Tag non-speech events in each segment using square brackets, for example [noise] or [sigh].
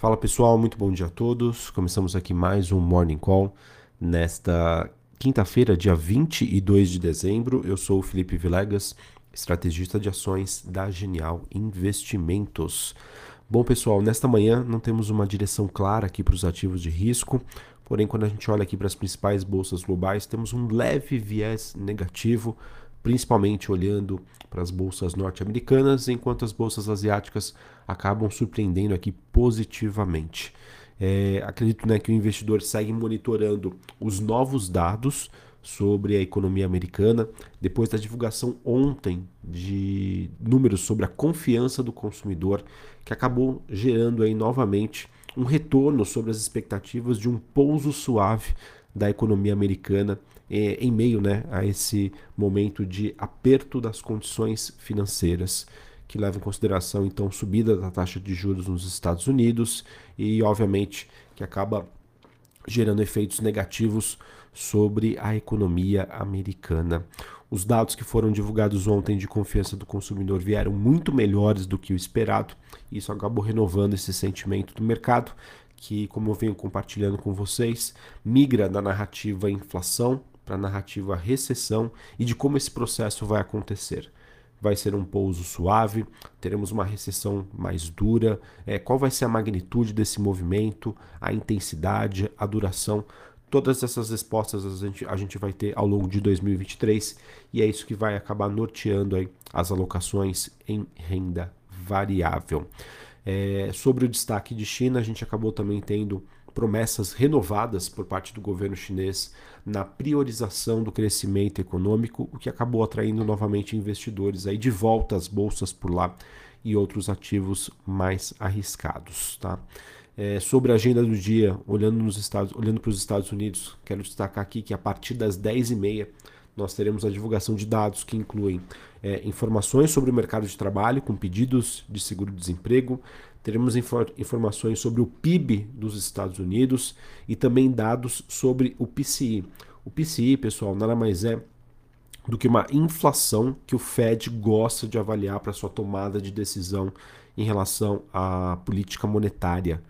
Fala pessoal, muito bom dia a todos. Começamos aqui mais um Morning Call nesta quinta-feira, dia 22 de dezembro. Eu sou o Felipe Vilegas, estrategista de ações da Genial Investimentos. Bom pessoal, nesta manhã não temos uma direção clara aqui para os ativos de risco, porém quando a gente olha aqui para as principais bolsas globais, temos um leve viés negativo principalmente olhando para as bolsas norte-americanas, enquanto as bolsas asiáticas acabam surpreendendo aqui positivamente. É, acredito né, que o investidor segue monitorando os novos dados sobre a economia americana, depois da divulgação ontem de números sobre a confiança do consumidor, que acabou gerando aí novamente um retorno sobre as expectativas de um pouso suave da economia americana eh, em meio né, a esse momento de aperto das condições financeiras, que leva em consideração então subida da taxa de juros nos Estados Unidos e, obviamente, que acaba gerando efeitos negativos sobre a economia americana. Os dados que foram divulgados ontem de confiança do consumidor vieram muito melhores do que o esperado, e isso acabou renovando esse sentimento do mercado, que, como eu venho compartilhando com vocês, migra da narrativa inflação para a narrativa recessão e de como esse processo vai acontecer. Vai ser um pouso suave, teremos uma recessão mais dura, é, qual vai ser a magnitude desse movimento, a intensidade, a duração. Todas essas respostas a gente, a gente vai ter ao longo de 2023 e é isso que vai acabar norteando aí as alocações em renda variável. É, sobre o destaque de China, a gente acabou também tendo promessas renovadas por parte do governo chinês na priorização do crescimento econômico, o que acabou atraindo novamente investidores aí de volta às bolsas por lá e outros ativos mais arriscados. Tá? É, sobre a agenda do dia, olhando, nos Estados, olhando para os Estados Unidos, quero destacar aqui que a partir das 10h30 nós teremos a divulgação de dados que incluem é, informações sobre o mercado de trabalho, com pedidos de seguro-desemprego, teremos infor informações sobre o PIB dos Estados Unidos e também dados sobre o PCI. O PCI, pessoal, nada mais é do que uma inflação que o Fed gosta de avaliar para sua tomada de decisão em relação à política monetária.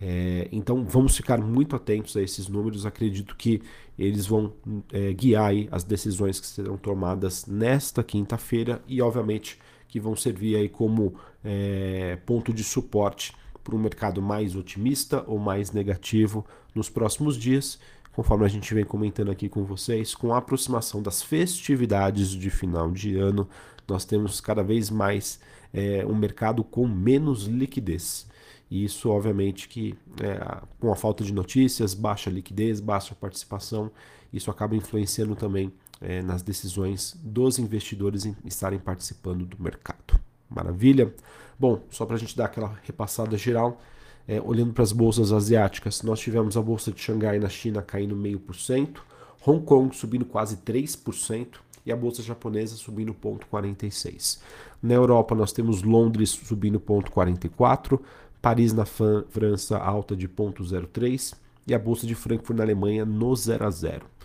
É, então vamos ficar muito atentos a esses números. Acredito que eles vão é, guiar as decisões que serão tomadas nesta quinta-feira e, obviamente, que vão servir aí como é, ponto de suporte para um mercado mais otimista ou mais negativo nos próximos dias, conforme a gente vem comentando aqui com vocês, com a aproximação das festividades de final de ano, nós temos cada vez mais é, um mercado com menos liquidez. E isso, obviamente, que é, com a falta de notícias, baixa liquidez, baixa participação, isso acaba influenciando também é, nas decisões dos investidores em estarem participando do mercado. Maravilha? Bom, só para a gente dar aquela repassada geral, é, olhando para as bolsas asiáticas, nós tivemos a bolsa de Xangai na China caindo meio por cento, Hong Kong subindo quase 3% e a bolsa japonesa subindo 0,46. Na Europa nós temos Londres subindo 0,44, Paris na França alta de 0,03 e a bolsa de Frankfurt na Alemanha no 0 a 0.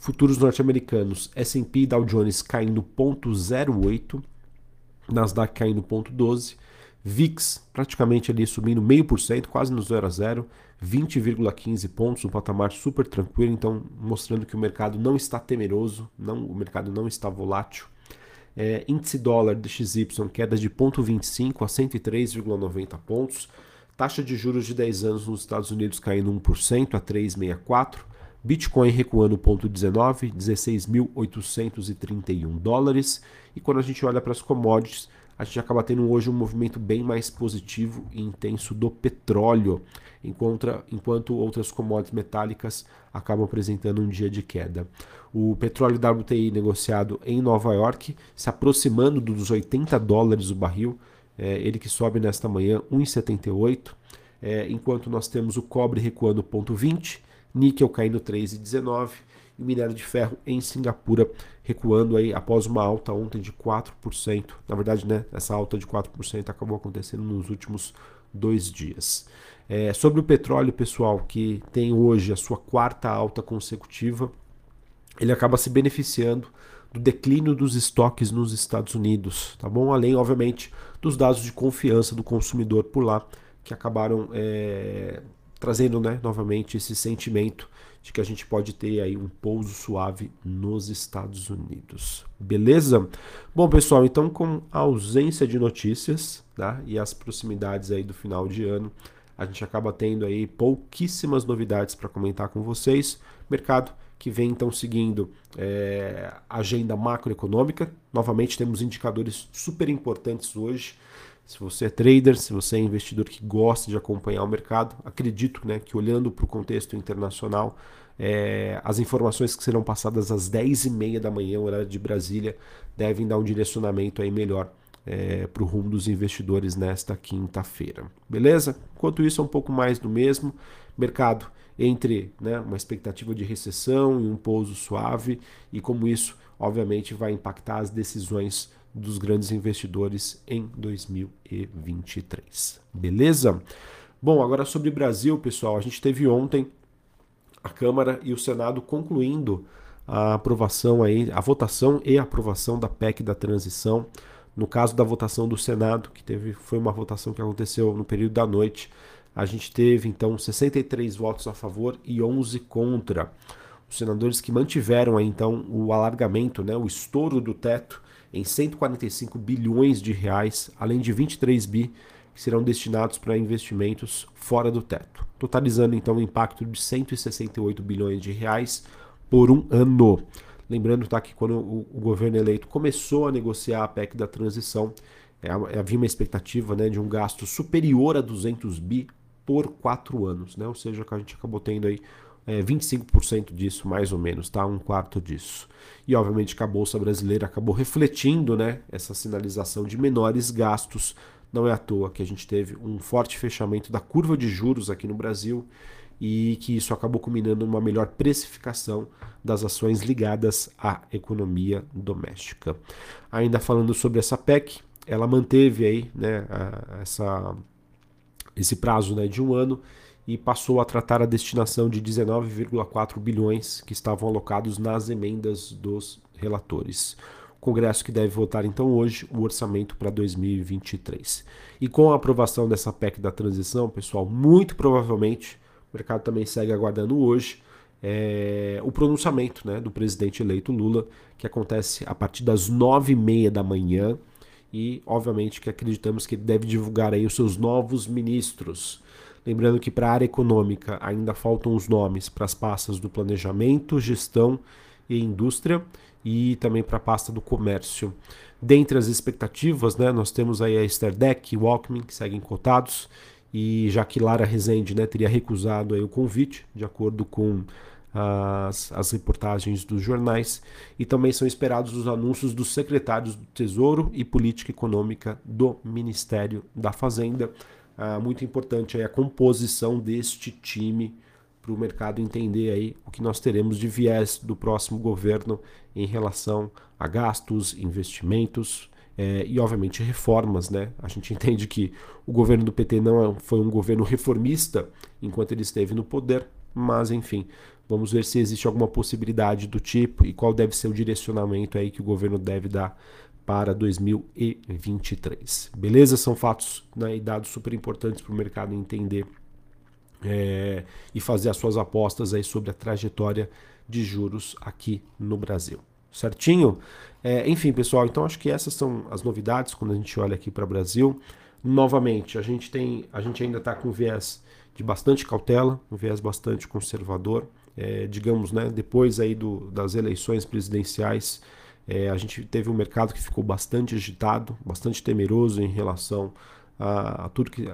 Futuros norte-americanos, S&P e Dow Jones caindo 0,08, Nasdaq caindo 0,12, VIX praticamente ali subindo meio por cento, quase no 0 a 0, 20,15 pontos, um patamar super tranquilo, então mostrando que o mercado não está temeroso, não, o mercado não está volátil. É, índice dólar DXY queda de 0,25 a 103,90 pontos. Taxa de juros de 10 anos nos Estados Unidos caindo 1% a 3,64. Bitcoin recuando 0,19, 16.831 dólares. E quando a gente olha para as commodities, a gente acaba tendo hoje um movimento bem mais positivo e intenso do petróleo, enquanto, enquanto outras commodities metálicas acabam apresentando um dia de queda. O petróleo WTI negociado em Nova York se aproximando dos 80 dólares o barril, é, ele que sobe nesta manhã 1,78, é, enquanto nós temos o cobre recuando 0,20, níquel caindo 3,19 e minério de ferro em Singapura recuando aí após uma alta ontem de 4%. Na verdade, né, essa alta de 4% acabou acontecendo nos últimos dois dias. É, sobre o petróleo, pessoal, que tem hoje a sua quarta alta consecutiva, ele acaba se beneficiando do declínio dos estoques nos Estados Unidos, tá bom? Além, obviamente, dos dados de confiança do consumidor por lá, que acabaram é, trazendo né, novamente esse sentimento de que a gente pode ter aí um pouso suave nos Estados Unidos. Beleza? Bom, pessoal, então com a ausência de notícias tá, e as proximidades aí do final de ano, a gente acaba tendo aí pouquíssimas novidades para comentar com vocês. Mercado que vem então seguindo é, agenda macroeconômica. Novamente temos indicadores super importantes hoje. Se você é trader, se você é investidor que gosta de acompanhar o mercado, acredito né, que olhando para o contexto internacional, é, as informações que serão passadas às 10h30 da manhã, horário de Brasília, devem dar um direcionamento aí melhor é, para o rumo dos investidores nesta quinta-feira. Beleza? Enquanto isso, é um pouco mais do mesmo. Mercado entre né, uma expectativa de recessão e um pouso suave, e como isso, obviamente, vai impactar as decisões dos grandes investidores em 2023. Beleza? Bom, agora sobre Brasil, pessoal, a gente teve ontem a Câmara e o Senado concluindo a aprovação aí, a votação e a aprovação da PEC da transição. No caso da votação do Senado, que teve, foi uma votação que aconteceu no período da noite, a gente teve então 63 votos a favor e 11 contra. Os senadores que mantiveram aí, então o alargamento, né, o estouro do teto em 145 bilhões de reais, além de 23 bi que serão destinados para investimentos fora do teto, totalizando então um impacto de 168 bilhões de reais por um ano. Lembrando tá, que quando o, o governo eleito começou a negociar a PEC da transição, é, havia uma expectativa né, de um gasto superior a 200 bi por quatro anos, né? ou seja, que a gente acabou tendo aí é, 25% disso, mais ou menos, tá? Um quarto disso. E obviamente que a Bolsa Brasileira acabou refletindo né, essa sinalização de menores gastos. Não é à toa que a gente teve um forte fechamento da curva de juros aqui no Brasil e que isso acabou culminando numa melhor precificação das ações ligadas à economia doméstica. Ainda falando sobre essa PEC, ela manteve aí né, essa, esse prazo né, de um ano e passou a tratar a destinação de 19,4 bilhões que estavam alocados nas emendas dos relatores. O Congresso que deve votar então hoje o orçamento para 2023. E com a aprovação dessa PEC da transição, pessoal, muito provavelmente o mercado também segue aguardando hoje é, o pronunciamento né, do presidente eleito Lula, que acontece a partir das nove e meia da manhã. E, obviamente, que acreditamos que ele deve divulgar aí os seus novos ministros. Lembrando que para a área econômica ainda faltam os nomes para as pastas do planejamento, gestão e indústria e também para a pasta do comércio. Dentre as expectativas, né, nós temos aí a Esther Deck e Walkman, que seguem cotados, e já que Lara Rezende né, teria recusado aí o convite, de acordo com as, as reportagens dos jornais, e também são esperados os anúncios dos secretários do Tesouro e Política Econômica do Ministério da Fazenda ah, muito importante aí a composição deste time para o mercado entender aí o que nós teremos de viés do próximo governo em relação a gastos, investimentos é, e obviamente reformas, né? A gente [laughs] entende que o governo do PT não é, foi um governo reformista enquanto ele esteve no poder, mas enfim, vamos ver se existe alguma possibilidade do tipo e qual deve ser o direcionamento aí que o governo deve dar para 2023. Beleza? São fatos né, e dados super importantes para o mercado entender é, e fazer as suas apostas aí sobre a trajetória de juros aqui no Brasil. Certinho? É, enfim, pessoal, então acho que essas são as novidades quando a gente olha aqui para o Brasil. Novamente, a gente tem, a gente ainda está com viés de bastante cautela, um viés bastante conservador. É, digamos, né, depois aí do, das eleições presidenciais, é, a gente teve um mercado que ficou bastante agitado, bastante temeroso em relação a, a tudo que,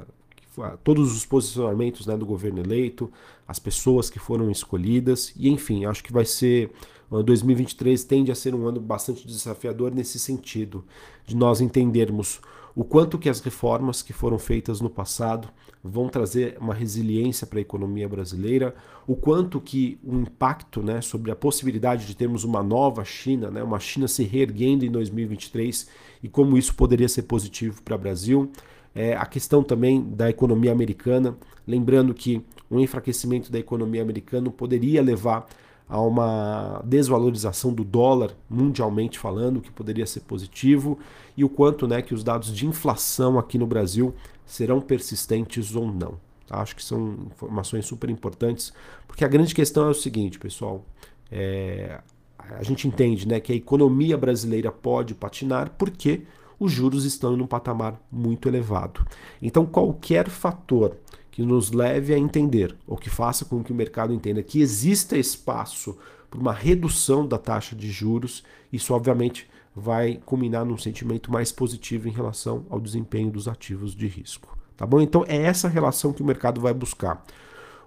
a todos os posicionamentos né, do governo eleito, as pessoas que foram escolhidas, e enfim, acho que vai ser. 2023 tende a ser um ano bastante desafiador nesse sentido, de nós entendermos o quanto que as reformas que foram feitas no passado vão trazer uma resiliência para a economia brasileira, o quanto que o impacto né, sobre a possibilidade de termos uma nova China, né, uma China se reerguendo em 2023 e como isso poderia ser positivo para o Brasil. É, a questão também da economia americana, lembrando que um enfraquecimento da economia americana poderia levar a uma desvalorização do dólar mundialmente falando, que poderia ser positivo, e o quanto né, que os dados de inflação aqui no Brasil serão persistentes ou não. Acho que são informações super importantes, porque a grande questão é o seguinte, pessoal. É, a gente entende né, que a economia brasileira pode patinar porque os juros estão em um patamar muito elevado. Então, qualquer fator que nos leve a entender, ou que faça com que o mercado entenda que exista espaço para uma redução da taxa de juros, isso obviamente vai culminar num sentimento mais positivo em relação ao desempenho dos ativos de risco. Tá bom? Então é essa relação que o mercado vai buscar.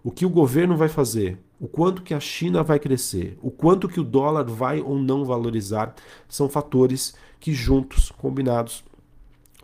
O que o governo vai fazer, o quanto que a China vai crescer, o quanto que o dólar vai ou não valorizar, são fatores que juntos, combinados,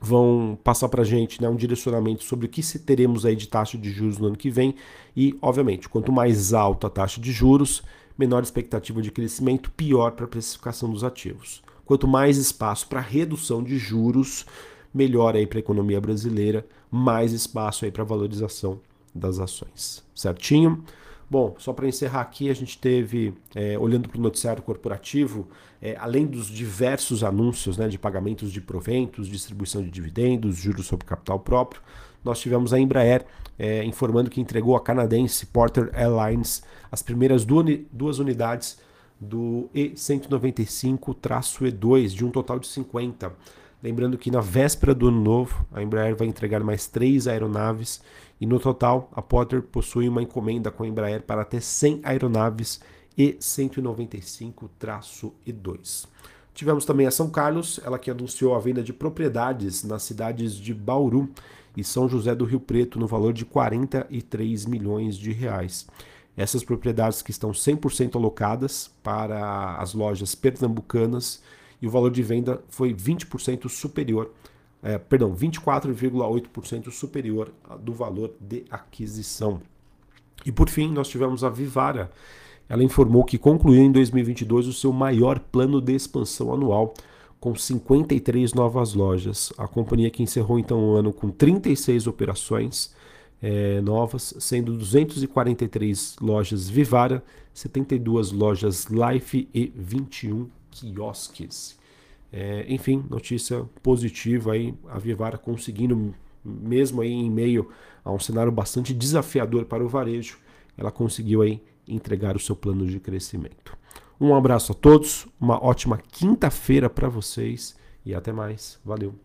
vão passar para a gente né, um direcionamento sobre o que teremos aí de taxa de juros no ano que vem. E, obviamente, quanto mais alta a taxa de juros, menor expectativa de crescimento, pior para a precificação dos ativos. Quanto mais espaço para redução de juros, melhor aí para a economia brasileira, mais espaço aí para valorização das ações. Certinho? Bom, só para encerrar aqui, a gente teve, é, olhando para o noticiário corporativo, é, além dos diversos anúncios né, de pagamentos de proventos, distribuição de dividendos, juros sobre capital próprio, nós tivemos a Embraer é, informando que entregou a canadense Porter Airlines as primeiras duas unidades do E195-E2, de um total de 50. Lembrando que na véspera do ano novo, a Embraer vai entregar mais três aeronaves e no total, a Potter possui uma encomenda com a Embraer para até 100 aeronaves E195-E2. Tivemos também a São Carlos, ela que anunciou a venda de propriedades nas cidades de Bauru e São José do Rio Preto no valor de 43 milhões de reais. Essas propriedades que estão 100% alocadas para as lojas pernambucanas e o valor de venda foi 20% superior é, perdão, 24,8% superior do valor de aquisição. E por fim, nós tivemos a Vivara. Ela informou que concluiu em 2022 o seu maior plano de expansão anual, com 53 novas lojas. A companhia que encerrou então o ano com 36 operações é, novas, sendo 243 lojas Vivara, 72 lojas Life e 21 quiosques. É, enfim, notícia positiva aí, a Vivara conseguindo, mesmo aí em meio a um cenário bastante desafiador para o varejo, ela conseguiu aí entregar o seu plano de crescimento. Um abraço a todos, uma ótima quinta-feira para vocês e até mais. Valeu!